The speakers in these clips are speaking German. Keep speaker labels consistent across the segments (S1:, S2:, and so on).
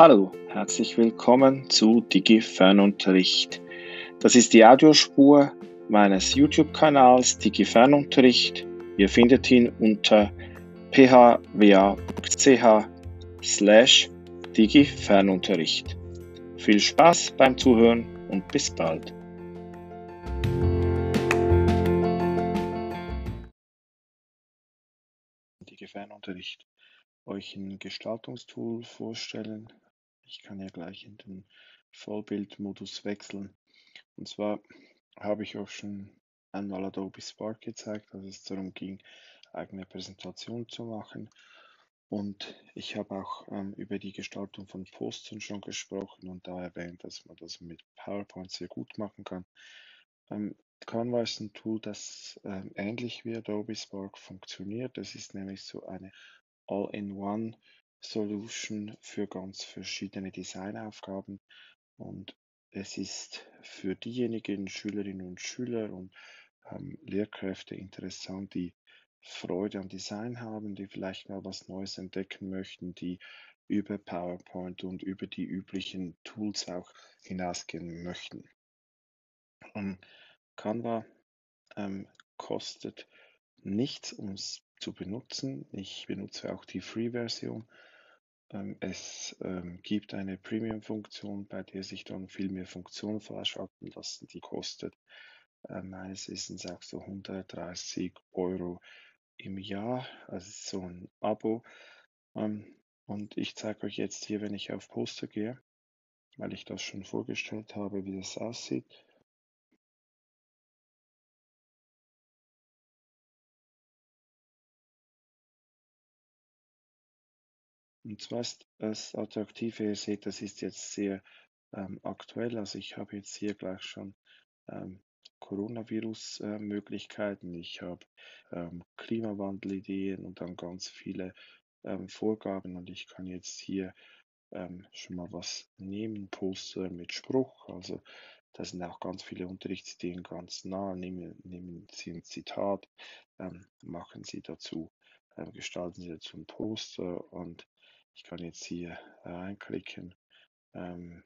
S1: Hallo, herzlich willkommen zu DigiFernunterricht. Das ist die Audiospur meines YouTube-Kanals DigiFernunterricht. Ihr findet ihn unter phwa.ch slash DigiFernunterricht. Viel Spaß beim Zuhören und bis bald. DigiFernunterricht euch ein Gestaltungstool vorstellen. Ich kann ja gleich in den Vollbildmodus wechseln. Und zwar habe ich auch schon einmal Adobe Spark gezeigt, als es darum ging, eigene Präsentation zu machen. Und ich habe auch ähm, über die Gestaltung von Postern schon gesprochen und da erwähnt, dass man das mit PowerPoint sehr gut machen kann. Ähm, Canva ist ein Tool, das ähm, ähnlich wie Adobe Spark funktioniert. Das ist nämlich so eine All-in-One-Solution für ganz verschiedene Designaufgaben. Und es ist für diejenigen Schülerinnen und Schüler und ähm, Lehrkräfte interessant, die Freude am Design haben, die vielleicht mal was Neues entdecken möchten, die über PowerPoint und über die üblichen Tools auch hinausgehen möchten. Und Canva ähm, kostet nichts, um es zu benutzen. Ich benutze auch die Free-Version. Es ähm, gibt eine Premium-Funktion, bei der sich dann viel mehr Funktionen freischalten lassen. Die kostet äh, meines Wissens auch so 130 Euro im Jahr. Also so ein Abo. Ähm, und ich zeige euch jetzt hier, wenn ich auf Poster gehe, weil ich das schon vorgestellt habe, wie das aussieht. Und zwar ist das Attraktive, ihr seht, das ist jetzt sehr ähm, aktuell. Also ich habe jetzt hier gleich schon ähm, Coronavirus-Möglichkeiten, ich habe ähm, Klimawandelideen und dann ganz viele ähm, Vorgaben. Und ich kann jetzt hier ähm, schon mal was nehmen, Poster mit Spruch, also da sind auch ganz viele Unterrichtsideen ganz nah, nehmen, nehmen Sie ein Zitat, ähm, machen Sie dazu, ähm, gestalten Sie dazu ein Poster. Und ich kann jetzt hier reinklicken. Ähm,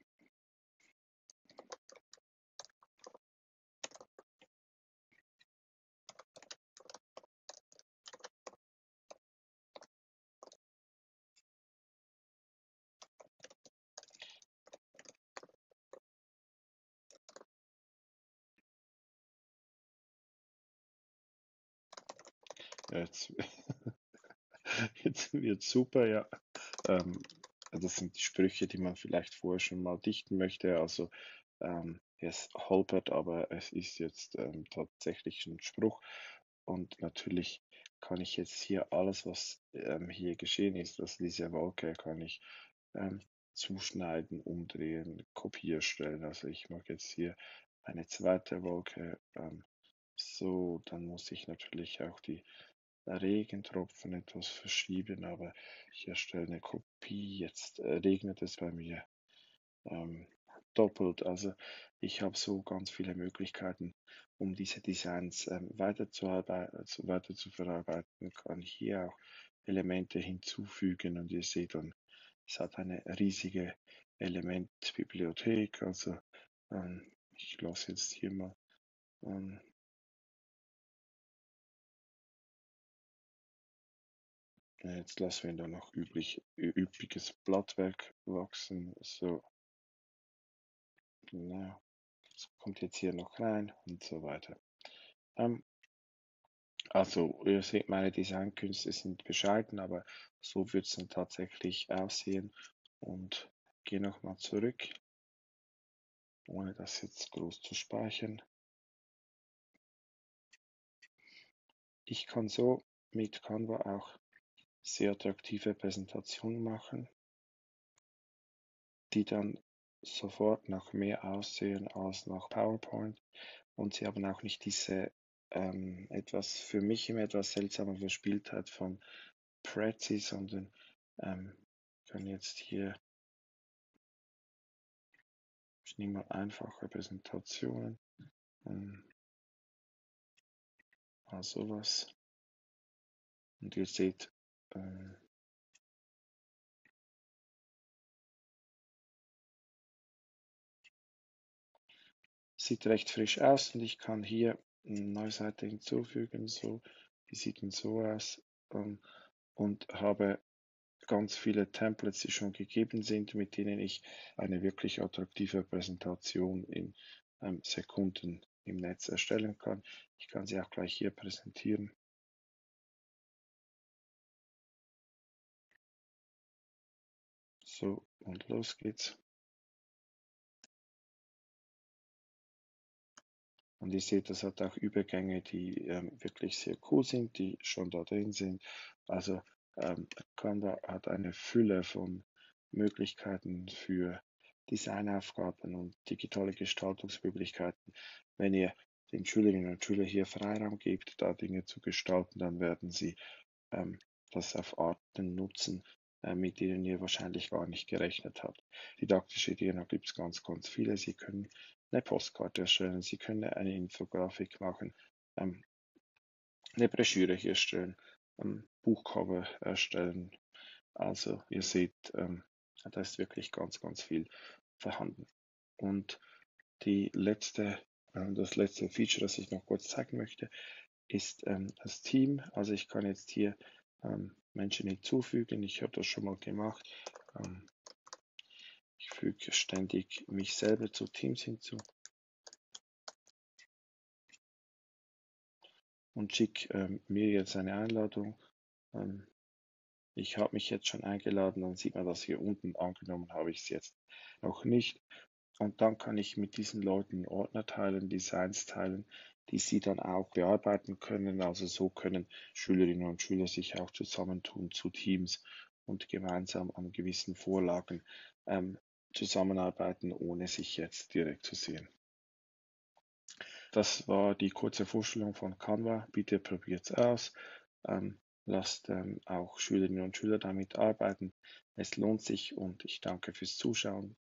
S1: Jetzt, jetzt wird super, ja. Ähm, das sind die Sprüche, die man vielleicht vorher schon mal dichten möchte. Also ähm, es holpert, aber es ist jetzt ähm, tatsächlich ein Spruch. Und natürlich kann ich jetzt hier alles, was ähm, hier geschehen ist, also diese Wolke, kann ich ähm, zuschneiden, umdrehen, Kopie stellen. Also ich mache jetzt hier eine zweite Wolke. Ähm, so, dann muss ich natürlich auch die Regentropfen etwas verschieben, aber ich erstelle eine Kopie. Jetzt äh, regnet es bei mir ähm, doppelt. Also ich habe so ganz viele Möglichkeiten, um diese Designs ähm, weiter, zu weiter zu verarbeiten. Kann hier auch Elemente hinzufügen und ihr seht dann, es hat eine riesige Elementbibliothek. Also ähm, ich lasse jetzt hier mal Jetzt lassen wir da noch üblich, üppiges Blattwerk wachsen. So. Genau. Das kommt jetzt hier noch rein und so weiter. Ähm, also, ihr seht, meine Designkünste sind bescheiden, aber so wird es dann tatsächlich aussehen. Und gehe nochmal zurück, ohne das jetzt groß zu speichern. Ich kann so mit Canva auch sehr attraktive Präsentationen machen, die dann sofort nach mehr aussehen als nach PowerPoint und sie haben auch nicht diese ähm, etwas für mich immer etwas seltsame Verspieltheit von Prezi, sondern ähm, kann jetzt hier ich nehme mal einfache Präsentationen ähm, mal sowas. Und ihr seht äh, sieht recht frisch aus und ich kann hier eine neue Seite hinzufügen. So, die sieht dann so aus ähm, und habe ganz viele Templates, die schon gegeben sind, mit denen ich eine wirklich attraktive Präsentation in ähm, Sekunden im Netz erstellen kann. Ich kann sie auch gleich hier präsentieren. So, und los geht's. Und ihr seht, das hat auch Übergänge, die ähm, wirklich sehr cool sind, die schon da drin sind. Also ähm, Canva hat eine Fülle von Möglichkeiten für Designaufgaben und digitale Gestaltungsmöglichkeiten. Wenn ihr den Schülerinnen und Schülern hier Freiraum gebt, da Dinge zu gestalten, dann werden sie ähm, das auf Arten nutzen, mit denen ihr wahrscheinlich gar nicht gerechnet habt. Didaktische Ideen, gibt es ganz, ganz viele. Sie können eine Postkarte erstellen, Sie können eine Infografik machen, ähm, eine Broschüre erstellen, ähm, Buchcover erstellen. Also ihr seht, ähm, da ist wirklich ganz, ganz viel vorhanden. Und die letzte, äh, das letzte Feature, das ich noch kurz zeigen möchte, ist das Team. Also ich kann jetzt hier Menschen hinzufügen. Ich habe das schon mal gemacht. Ähm, ich füge ständig mich selber zu Teams hinzu. Und schicke ähm, mir jetzt eine Einladung. Ähm, ich habe mich jetzt schon eingeladen, dann sieht man das hier unten. Angenommen habe ich es jetzt noch nicht. Und dann kann ich mit diesen Leuten Ordner teilen, Designs teilen, die sie dann auch bearbeiten können. Also so können Schülerinnen und Schüler sich auch zusammentun zu Teams und gemeinsam an gewissen Vorlagen ähm, zusammenarbeiten, ohne sich jetzt direkt zu sehen. Das war die kurze Vorstellung von Canva. Bitte probiert es aus. Ähm, lasst ähm, auch Schülerinnen und Schüler damit arbeiten. Es lohnt sich und ich danke fürs Zuschauen.